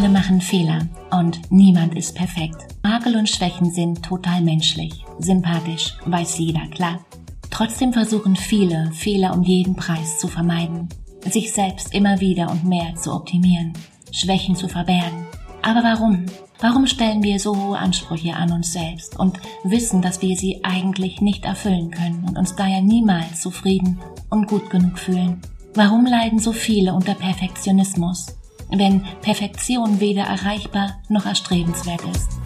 alle machen Fehler und niemand ist perfekt. Makel und Schwächen sind total menschlich, sympathisch, weiß jeder, klar. Trotzdem versuchen viele, Fehler um jeden Preis zu vermeiden, sich selbst immer wieder und mehr zu optimieren, Schwächen zu verbergen. Aber warum? Warum stellen wir so hohe Ansprüche an uns selbst und wissen, dass wir sie eigentlich nicht erfüllen können und uns daher niemals zufrieden und gut genug fühlen? Warum leiden so viele unter Perfektionismus, wenn Perfektion weder erreichbar noch erstrebenswert ist?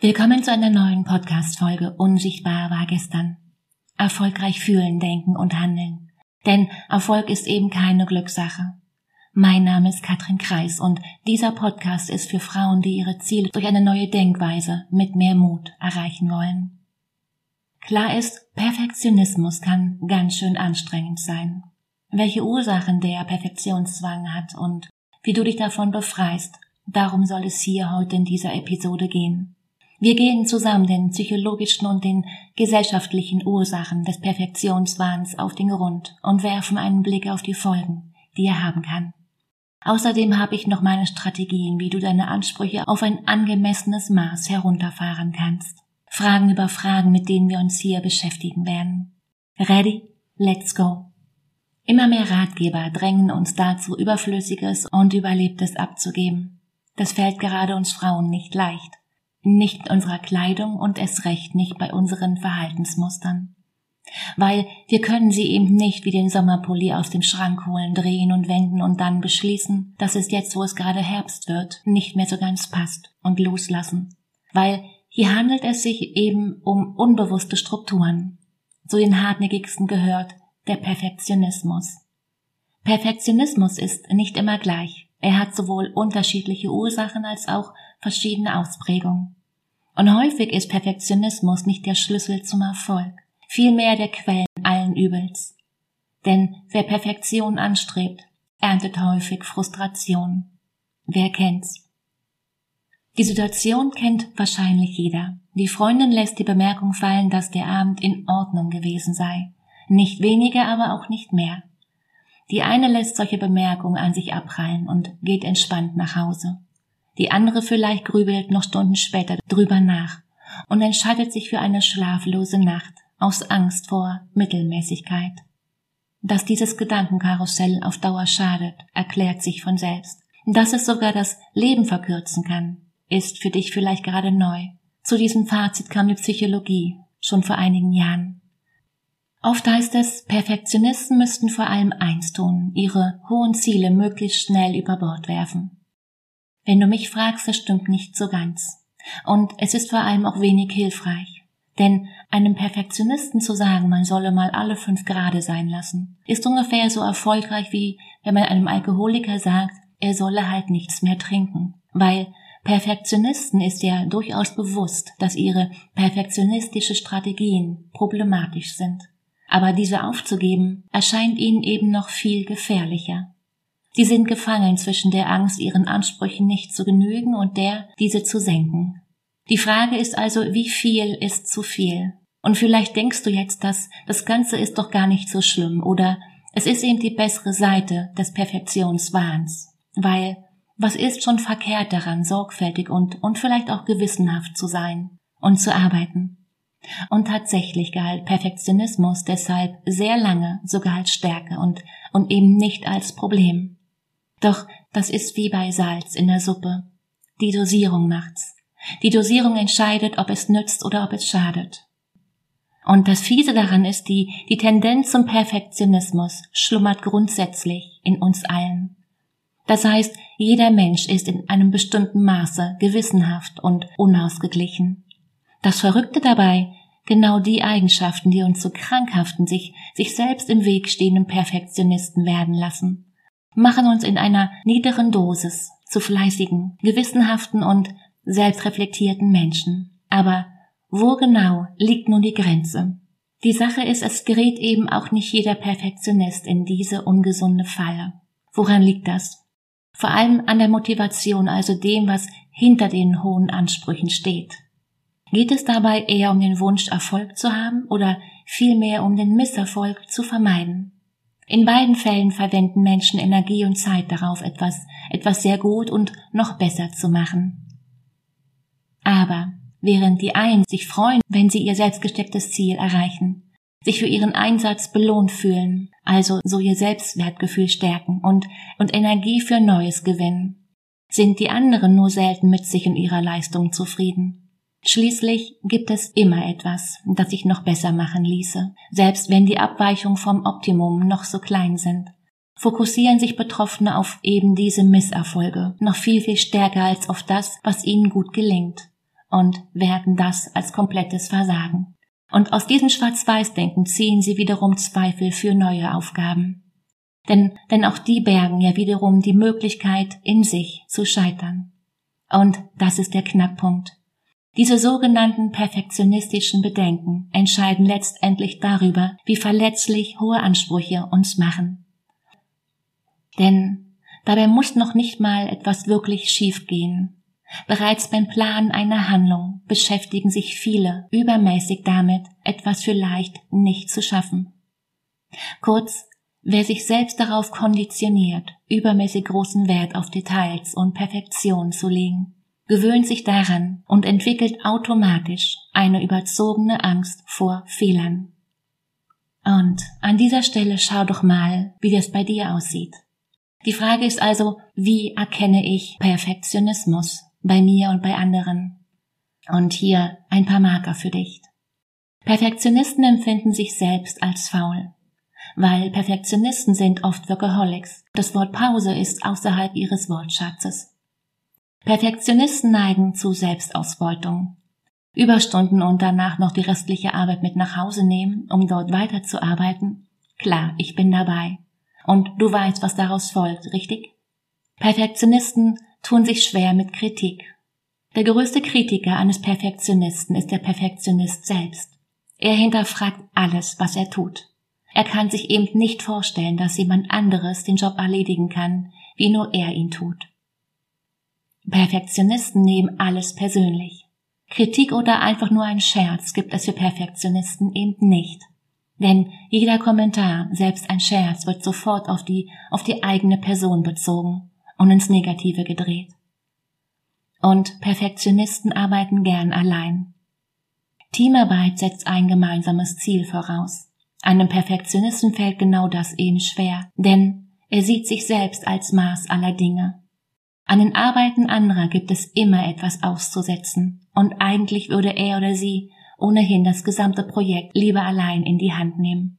Willkommen zu einer neuen Podcast-Folge Unsichtbar war gestern. Erfolgreich fühlen, denken und handeln. Denn Erfolg ist eben keine Glückssache. Mein Name ist Katrin Kreis und dieser Podcast ist für Frauen, die ihre Ziele durch eine neue Denkweise mit mehr Mut erreichen wollen. Klar ist, Perfektionismus kann ganz schön anstrengend sein. Welche Ursachen der Perfektionszwang hat und wie du dich davon befreist, darum soll es hier heute in dieser Episode gehen. Wir gehen zusammen den psychologischen und den gesellschaftlichen Ursachen des Perfektionswahns auf den Grund und werfen einen Blick auf die Folgen, die er haben kann. Außerdem habe ich noch meine Strategien, wie du deine Ansprüche auf ein angemessenes Maß herunterfahren kannst. Fragen über Fragen, mit denen wir uns hier beschäftigen werden. Ready? Let's go. Immer mehr Ratgeber drängen uns dazu, Überflüssiges und Überlebtes abzugeben. Das fällt gerade uns Frauen nicht leicht. Nicht in unserer Kleidung und es recht nicht bei unseren Verhaltensmustern. Weil wir können sie eben nicht wie den Sommerpulli aus dem Schrank holen, drehen und wenden und dann beschließen, dass es jetzt, wo es gerade Herbst wird, nicht mehr so ganz passt und loslassen. Weil hier handelt es sich eben um unbewusste Strukturen. Zu den hartnäckigsten gehört der Perfektionismus. Perfektionismus ist nicht immer gleich. Er hat sowohl unterschiedliche Ursachen als auch verschiedene Ausprägungen. Und häufig ist Perfektionismus nicht der Schlüssel zum Erfolg, vielmehr der Quellen allen Übels. Denn wer Perfektion anstrebt, erntet häufig Frustration. Wer kennt's? Die Situation kennt wahrscheinlich jeder. Die Freundin lässt die Bemerkung fallen, dass der Abend in Ordnung gewesen sei. Nicht weniger, aber auch nicht mehr. Die eine lässt solche Bemerkungen an sich abprallen und geht entspannt nach Hause. Die andere vielleicht grübelt noch Stunden später drüber nach und entscheidet sich für eine schlaflose Nacht aus Angst vor Mittelmäßigkeit. Dass dieses Gedankenkarussell auf Dauer schadet, erklärt sich von selbst. Dass es sogar das Leben verkürzen kann, ist für dich vielleicht gerade neu. Zu diesem Fazit kam die Psychologie schon vor einigen Jahren. Oft heißt es, Perfektionisten müssten vor allem eins tun, ihre hohen Ziele möglichst schnell über Bord werfen. Wenn du mich fragst, das stimmt nicht so ganz. Und es ist vor allem auch wenig hilfreich. Denn einem Perfektionisten zu sagen, man solle mal alle fünf Grade sein lassen, ist ungefähr so erfolgreich wie wenn man einem Alkoholiker sagt, er solle halt nichts mehr trinken. Weil Perfektionisten ist ja durchaus bewusst, dass ihre perfektionistische Strategien problematisch sind. Aber diese aufzugeben erscheint ihnen eben noch viel gefährlicher. Sie sind gefangen zwischen der Angst, ihren Ansprüchen nicht zu genügen und der, diese zu senken. Die Frage ist also, wie viel ist zu viel? Und vielleicht denkst du jetzt, dass das Ganze ist doch gar nicht so schlimm oder es ist eben die bessere Seite des Perfektionswahns, weil was ist schon verkehrt daran, sorgfältig und, und vielleicht auch gewissenhaft zu sein und zu arbeiten? Und tatsächlich galt Perfektionismus deshalb sehr lange sogar als Stärke und, und eben nicht als Problem. Doch das ist wie bei Salz in der Suppe. Die Dosierung macht's. Die Dosierung entscheidet, ob es nützt oder ob es schadet. Und das Fiese daran ist, die, die Tendenz zum Perfektionismus schlummert grundsätzlich in uns allen. Das heißt, jeder Mensch ist in einem bestimmten Maße gewissenhaft und unausgeglichen. Das Verrückte dabei, genau die Eigenschaften, die uns zu krankhaften, sich, sich selbst im Weg stehenden Perfektionisten werden lassen, machen uns in einer niederen Dosis zu fleißigen, gewissenhaften und selbstreflektierten Menschen. Aber wo genau liegt nun die Grenze? Die Sache ist, es gerät eben auch nicht jeder Perfektionist in diese ungesunde Falle. Woran liegt das? vor allem an der Motivation, also dem, was hinter den hohen Ansprüchen steht. Geht es dabei eher um den Wunsch, Erfolg zu haben oder vielmehr um den Misserfolg zu vermeiden? In beiden Fällen verwenden Menschen Energie und Zeit darauf, etwas, etwas sehr gut und noch besser zu machen. Aber während die einen sich freuen, wenn sie ihr selbstgestecktes Ziel erreichen, sich für ihren Einsatz belohnt fühlen, also so ihr Selbstwertgefühl stärken und, und Energie für Neues gewinnen, sind die anderen nur selten mit sich und ihrer Leistung zufrieden. Schließlich gibt es immer etwas, das sich noch besser machen ließe, selbst wenn die Abweichungen vom Optimum noch so klein sind. Fokussieren sich Betroffene auf eben diese Misserfolge noch viel, viel stärker als auf das, was ihnen gut gelingt und werten das als komplettes Versagen. Und aus diesem Schwarz-Weiß-Denken ziehen sie wiederum Zweifel für neue Aufgaben. Denn, denn auch die bergen ja wiederum die Möglichkeit, in sich zu scheitern. Und das ist der Knackpunkt. Diese sogenannten perfektionistischen Bedenken entscheiden letztendlich darüber, wie verletzlich hohe Ansprüche uns machen. Denn dabei muss noch nicht mal etwas wirklich schiefgehen. Bereits beim Plan einer Handlung beschäftigen sich viele übermäßig damit, etwas vielleicht nicht zu schaffen. Kurz, wer sich selbst darauf konditioniert, übermäßig großen Wert auf Details und Perfektion zu legen, gewöhnt sich daran und entwickelt automatisch eine überzogene Angst vor Fehlern. Und an dieser Stelle schau doch mal, wie das bei dir aussieht. Die Frage ist also, wie erkenne ich Perfektionismus bei mir und bei anderen? Und hier ein paar Marker für dich. Perfektionisten empfinden sich selbst als faul, weil Perfektionisten sind oft Workaholics. Das Wort Pause ist außerhalb ihres Wortschatzes. Perfektionisten neigen zu Selbstausbeutung. Überstunden und danach noch die restliche Arbeit mit nach Hause nehmen, um dort weiterzuarbeiten? Klar, ich bin dabei. Und du weißt, was daraus folgt, richtig? Perfektionisten tun sich schwer mit Kritik. Der größte Kritiker eines Perfektionisten ist der Perfektionist selbst. Er hinterfragt alles, was er tut. Er kann sich eben nicht vorstellen, dass jemand anderes den Job erledigen kann, wie nur er ihn tut. Perfektionisten nehmen alles persönlich. Kritik oder einfach nur ein Scherz gibt es für Perfektionisten eben nicht. Denn jeder Kommentar, selbst ein Scherz, wird sofort auf die, auf die eigene Person bezogen und ins Negative gedreht. Und Perfektionisten arbeiten gern allein. Teamarbeit setzt ein gemeinsames Ziel voraus. Einem Perfektionisten fällt genau das eben schwer, denn er sieht sich selbst als Maß aller Dinge an den Arbeiten anderer gibt es immer etwas auszusetzen, und eigentlich würde er oder sie ohnehin das gesamte Projekt lieber allein in die Hand nehmen.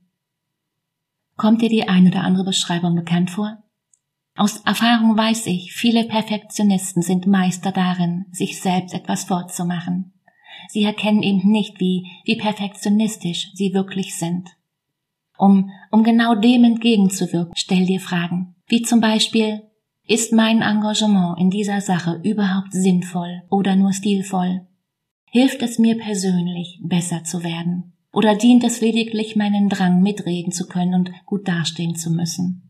Kommt dir die ein oder andere Beschreibung bekannt vor? Aus Erfahrung weiß ich, viele Perfektionisten sind Meister darin, sich selbst etwas vorzumachen. Sie erkennen eben nicht, wie, wie perfektionistisch sie wirklich sind. Um, um genau dem entgegenzuwirken, stell dir Fragen, wie zum Beispiel, ist mein Engagement in dieser Sache überhaupt sinnvoll oder nur stilvoll? Hilft es mir persönlich, besser zu werden? Oder dient es lediglich meinen Drang, mitreden zu können und gut dastehen zu müssen?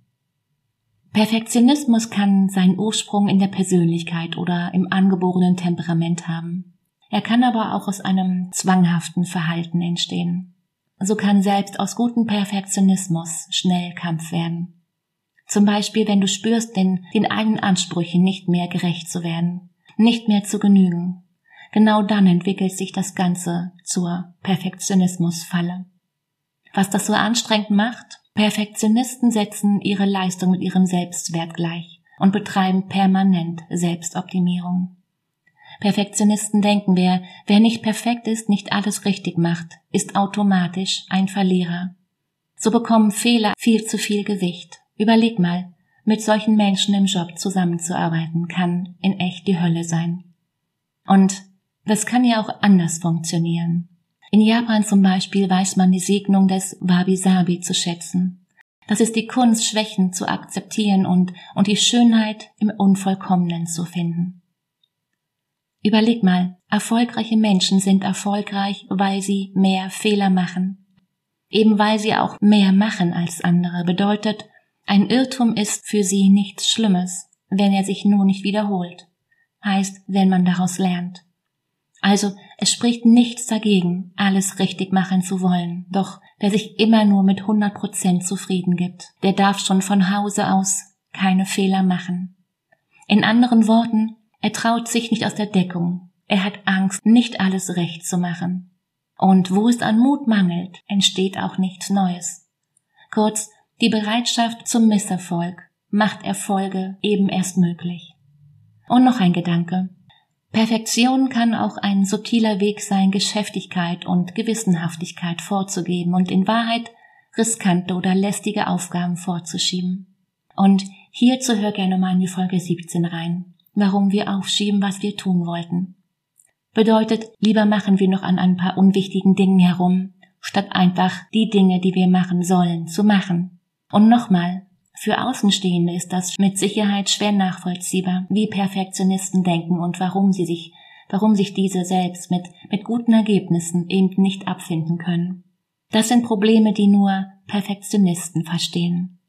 Perfektionismus kann seinen Ursprung in der Persönlichkeit oder im angeborenen Temperament haben. Er kann aber auch aus einem zwanghaften Verhalten entstehen. So kann selbst aus gutem Perfektionismus schnell Kampf werden. Zum Beispiel, wenn du spürst, den, den eigenen Ansprüchen nicht mehr gerecht zu werden, nicht mehr zu genügen. Genau dann entwickelt sich das Ganze zur Perfektionismusfalle. Was das so anstrengend macht? Perfektionisten setzen ihre Leistung mit ihrem Selbstwert gleich und betreiben permanent Selbstoptimierung. Perfektionisten denken, wer, wer nicht perfekt ist, nicht alles richtig macht, ist automatisch ein Verlierer. So bekommen Fehler viel zu viel Gewicht Überleg mal, mit solchen Menschen im Job zusammenzuarbeiten kann in echt die Hölle sein. Und das kann ja auch anders funktionieren. In Japan zum Beispiel weiß man die Segnung des Wabi-Sabi zu schätzen. Das ist die Kunst, Schwächen zu akzeptieren und, und die Schönheit im Unvollkommenen zu finden. Überleg mal, erfolgreiche Menschen sind erfolgreich, weil sie mehr Fehler machen. Eben weil sie auch mehr machen als andere bedeutet, ein Irrtum ist für sie nichts Schlimmes, wenn er sich nur nicht wiederholt, heißt, wenn man daraus lernt. Also es spricht nichts dagegen, alles richtig machen zu wollen. Doch wer sich immer nur mit 100 Prozent zufrieden gibt, der darf schon von Hause aus keine Fehler machen. In anderen Worten, er traut sich nicht aus der Deckung. Er hat Angst, nicht alles recht zu machen. Und wo es an Mut mangelt, entsteht auch nichts Neues. Kurz, die Bereitschaft zum Misserfolg macht Erfolge eben erst möglich. Und noch ein Gedanke. Perfektion kann auch ein subtiler Weg sein, Geschäftigkeit und Gewissenhaftigkeit vorzugeben und in Wahrheit riskante oder lästige Aufgaben vorzuschieben. Und hierzu hör gerne mal in die Folge 17 rein, warum wir aufschieben, was wir tun wollten. Bedeutet, lieber machen wir noch an ein paar unwichtigen Dingen herum, statt einfach die Dinge, die wir machen sollen, zu machen. Und nochmal, für Außenstehende ist das mit Sicherheit schwer nachvollziehbar, wie Perfektionisten denken und warum sie sich, warum sich diese selbst mit, mit guten Ergebnissen eben nicht abfinden können. Das sind Probleme, die nur Perfektionisten verstehen.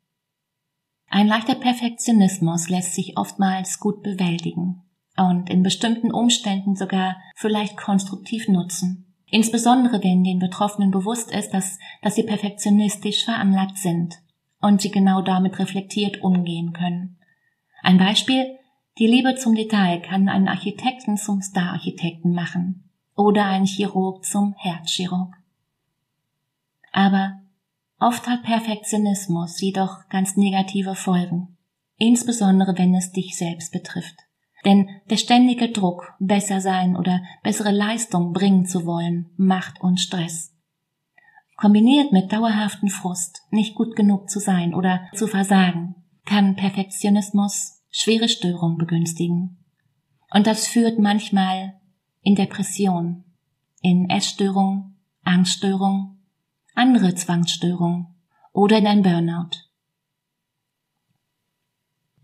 Ein leichter Perfektionismus lässt sich oftmals gut bewältigen und in bestimmten Umständen sogar vielleicht konstruktiv nutzen. Insbesondere wenn den Betroffenen bewusst ist, dass, dass sie perfektionistisch veranlagt sind und sie genau damit reflektiert umgehen können. Ein Beispiel, die Liebe zum Detail kann einen Architekten zum Star-Architekten machen oder einen Chirurg zum Herzchirurg. Aber oft hat Perfektionismus jedoch ganz negative Folgen, insbesondere wenn es dich selbst betrifft. Denn der ständige Druck, besser sein oder bessere Leistung bringen zu wollen, macht uns Stress. Kombiniert mit dauerhaften Frust, nicht gut genug zu sein oder zu versagen, kann Perfektionismus schwere Störungen begünstigen. Und das führt manchmal in Depression, in Essstörung, Angststörung, andere Zwangsstörungen oder in ein Burnout.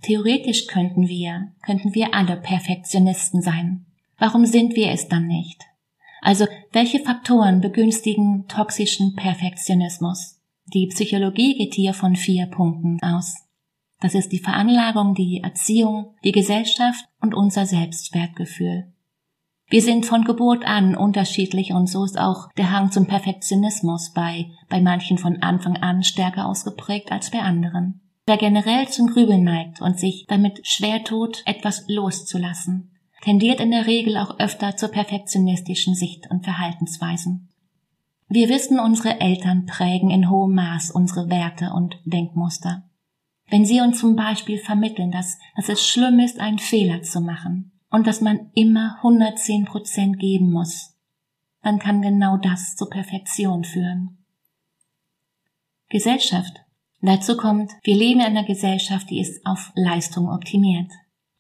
Theoretisch könnten wir, könnten wir alle Perfektionisten sein. Warum sind wir es dann nicht? Also welche Faktoren begünstigen toxischen Perfektionismus? Die Psychologie geht hier von vier Punkten aus. Das ist die Veranlagung, die Erziehung, die Gesellschaft und unser Selbstwertgefühl. Wir sind von Geburt an unterschiedlich und so ist auch der Hang zum Perfektionismus bei, bei manchen von Anfang an stärker ausgeprägt als bei anderen. Wer generell zum Grübeln neigt und sich damit schwer tut, etwas loszulassen, tendiert in der Regel auch öfter zur perfektionistischen Sicht und Verhaltensweisen. Wir wissen, unsere Eltern prägen in hohem Maß unsere Werte und Denkmuster. Wenn sie uns zum Beispiel vermitteln, dass, dass es schlimm ist, einen Fehler zu machen und dass man immer 110 Prozent geben muss, dann kann genau das zur Perfektion führen. Gesellschaft. Dazu kommt, wir leben in einer Gesellschaft, die ist auf Leistung optimiert.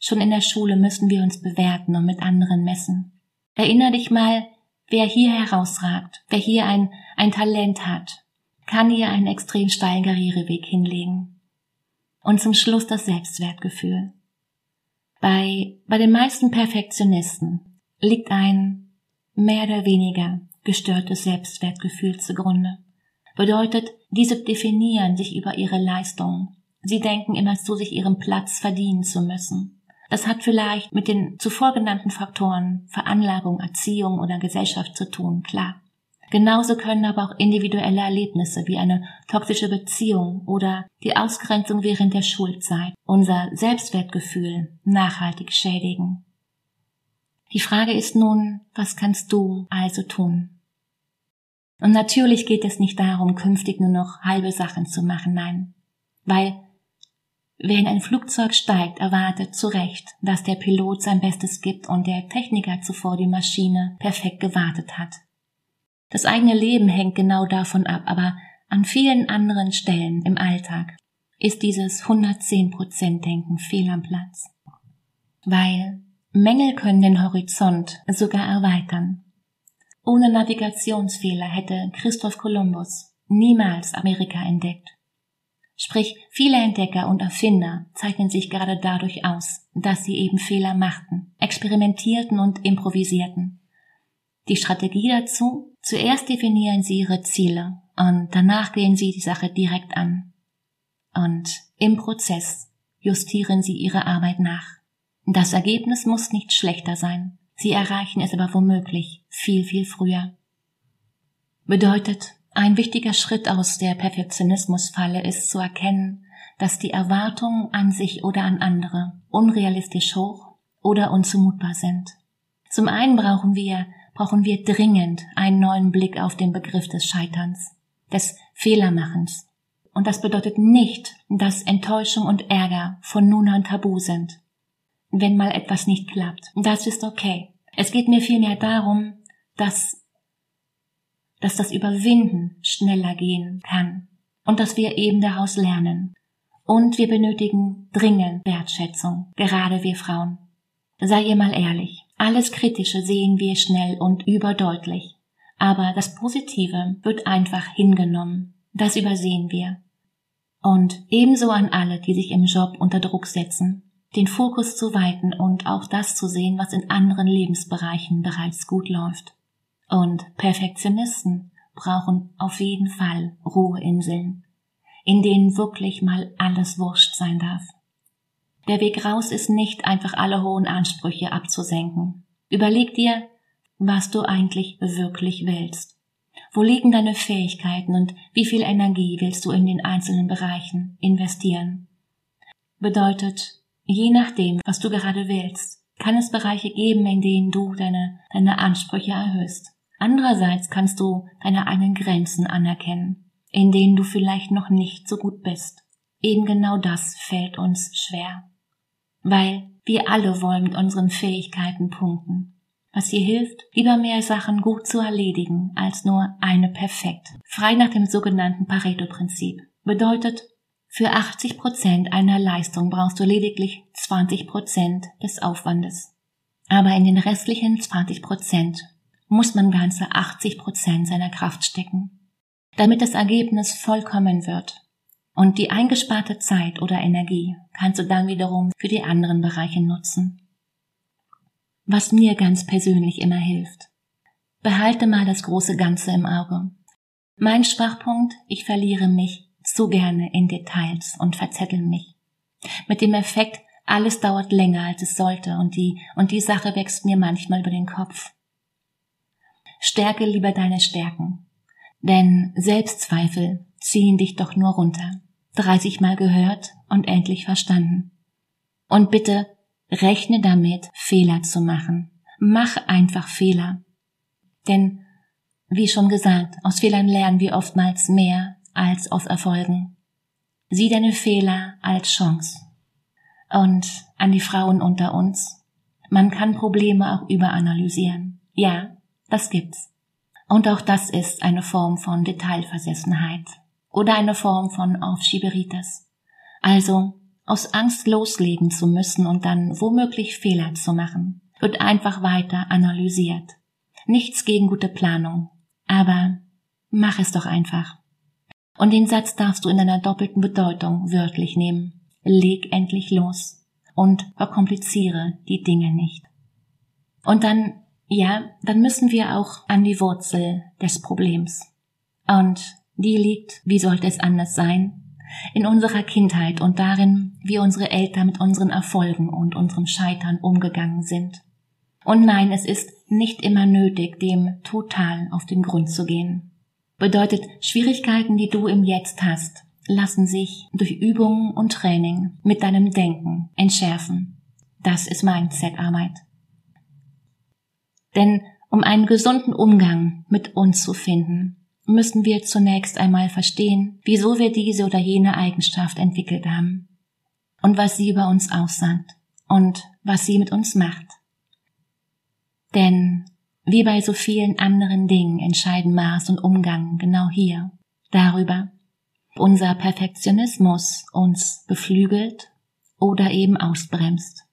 Schon in der Schule müssen wir uns bewerten und mit anderen messen. Erinner dich mal, wer hier herausragt, wer hier ein, ein Talent hat, kann hier einen extrem steilen Karriereweg hinlegen. Und zum Schluss das Selbstwertgefühl. Bei, bei den meisten Perfektionisten liegt ein mehr oder weniger gestörtes Selbstwertgefühl zugrunde. Bedeutet, diese definieren sich über ihre Leistung. Sie denken immer zu sich ihren Platz verdienen zu müssen. Das hat vielleicht mit den zuvor genannten Faktoren Veranlagung, Erziehung oder Gesellschaft zu tun, klar. Genauso können aber auch individuelle Erlebnisse wie eine toxische Beziehung oder die Ausgrenzung während der Schulzeit unser Selbstwertgefühl nachhaltig schädigen. Die Frage ist nun, was kannst du also tun? Und natürlich geht es nicht darum, künftig nur noch halbe Sachen zu machen, nein. Weil Wer in ein Flugzeug steigt, erwartet zu Recht, dass der Pilot sein Bestes gibt und der Techniker zuvor die Maschine perfekt gewartet hat. Das eigene Leben hängt genau davon ab, aber an vielen anderen Stellen im Alltag ist dieses 110%-Denken fehl am Platz. Weil Mängel können den Horizont sogar erweitern. Ohne Navigationsfehler hätte Christoph Kolumbus niemals Amerika entdeckt. Sprich, viele Entdecker und Erfinder zeichnen sich gerade dadurch aus, dass sie eben Fehler machten, experimentierten und improvisierten. Die Strategie dazu? Zuerst definieren sie ihre Ziele und danach gehen sie die Sache direkt an. Und im Prozess justieren sie ihre Arbeit nach. Das Ergebnis muss nicht schlechter sein. Sie erreichen es aber womöglich viel, viel früher. Bedeutet, ein wichtiger Schritt aus der Perfektionismusfalle ist zu erkennen, dass die Erwartungen an sich oder an andere unrealistisch hoch oder unzumutbar sind. Zum einen brauchen wir, brauchen wir dringend einen neuen Blick auf den Begriff des Scheiterns, des Fehlermachens. Und das bedeutet nicht, dass Enttäuschung und Ärger von nun an tabu sind wenn mal etwas nicht klappt. Das ist okay. Es geht mir vielmehr darum, dass, dass das Überwinden schneller gehen kann und dass wir eben daraus lernen. Und wir benötigen dringend Wertschätzung, gerade wir Frauen. Sei ihr mal ehrlich. Alles Kritische sehen wir schnell und überdeutlich. Aber das Positive wird einfach hingenommen. Das übersehen wir. Und ebenso an alle, die sich im Job unter Druck setzen den Fokus zu weiten und auch das zu sehen, was in anderen Lebensbereichen bereits gut läuft. Und Perfektionisten brauchen auf jeden Fall Ruheinseln, in denen wirklich mal alles wurscht sein darf. Der Weg raus ist nicht einfach alle hohen Ansprüche abzusenken. Überleg dir, was du eigentlich wirklich willst. Wo liegen deine Fähigkeiten und wie viel Energie willst du in den einzelnen Bereichen investieren? Bedeutet, Je nachdem, was du gerade willst, kann es Bereiche geben, in denen du deine, deine Ansprüche erhöhst. Andererseits kannst du deine eigenen Grenzen anerkennen, in denen du vielleicht noch nicht so gut bist. Eben genau das fällt uns schwer. Weil wir alle wollen mit unseren Fähigkeiten punkten. Was dir hilft, lieber mehr Sachen gut zu erledigen, als nur eine perfekt. Frei nach dem sogenannten Pareto-Prinzip. Bedeutet, für 80 Prozent einer Leistung brauchst du lediglich 20 Prozent des Aufwandes. Aber in den restlichen 20 Prozent muss man ganze 80 Prozent seiner Kraft stecken, damit das Ergebnis vollkommen wird. Und die eingesparte Zeit oder Energie kannst du dann wiederum für die anderen Bereiche nutzen. Was mir ganz persönlich immer hilft. Behalte mal das große Ganze im Auge. Mein Schwachpunkt, ich verliere mich zu gerne in Details und verzetteln mich. Mit dem Effekt, alles dauert länger, als es sollte, und die, und die Sache wächst mir manchmal über den Kopf. Stärke lieber deine Stärken, denn Selbstzweifel ziehen dich doch nur runter. 30 Mal gehört und endlich verstanden. Und bitte rechne damit, Fehler zu machen. Mach einfach Fehler. Denn, wie schon gesagt, aus Fehlern lernen wir oftmals mehr, als aus Erfolgen. Sieh deine Fehler als Chance. Und an die Frauen unter uns. Man kann Probleme auch überanalysieren. Ja, das gibt's. Und auch das ist eine Form von Detailversessenheit oder eine Form von Aufschieberitis. Also aus Angst loslegen zu müssen und dann womöglich Fehler zu machen, wird einfach weiter analysiert. Nichts gegen gute Planung, aber mach es doch einfach. Und den Satz darfst du in deiner doppelten Bedeutung wörtlich nehmen. Leg endlich los und verkompliziere die Dinge nicht. Und dann, ja, dann müssen wir auch an die Wurzel des Problems. Und die liegt, wie sollte es anders sein, in unserer Kindheit und darin, wie unsere Eltern mit unseren Erfolgen und unserem Scheitern umgegangen sind. Und nein, es ist nicht immer nötig, dem total auf den Grund zu gehen. Bedeutet, Schwierigkeiten, die du im Jetzt hast, lassen sich durch Übungen und Training mit deinem Denken entschärfen. Das ist Mindset-Arbeit. Denn um einen gesunden Umgang mit uns zu finden, müssen wir zunächst einmal verstehen, wieso wir diese oder jene Eigenschaft entwickelt haben und was sie über uns aussagt und was sie mit uns macht. Denn wie bei so vielen anderen Dingen entscheiden Maß und Umgang genau hier darüber, unser Perfektionismus uns beflügelt oder eben ausbremst.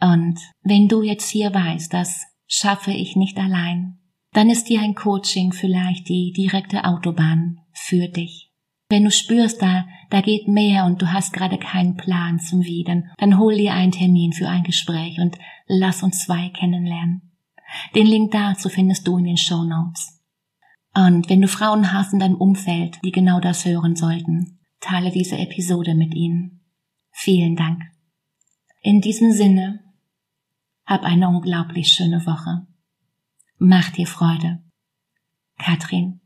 Und wenn du jetzt hier weißt, das schaffe ich nicht allein, dann ist dir ein Coaching vielleicht die direkte Autobahn für dich. Wenn du spürst, da, da geht mehr und du hast gerade keinen Plan zum Wie, dann, dann hol dir einen Termin für ein Gespräch und lass uns zwei kennenlernen. Den Link dazu findest du in den Show Notes. Und wenn du Frauen hast in deinem Umfeld, die genau das hören sollten, teile diese Episode mit ihnen. Vielen Dank. In diesem Sinne, Hab eine unglaublich schöne Woche. Mach dir Freude. Katrin.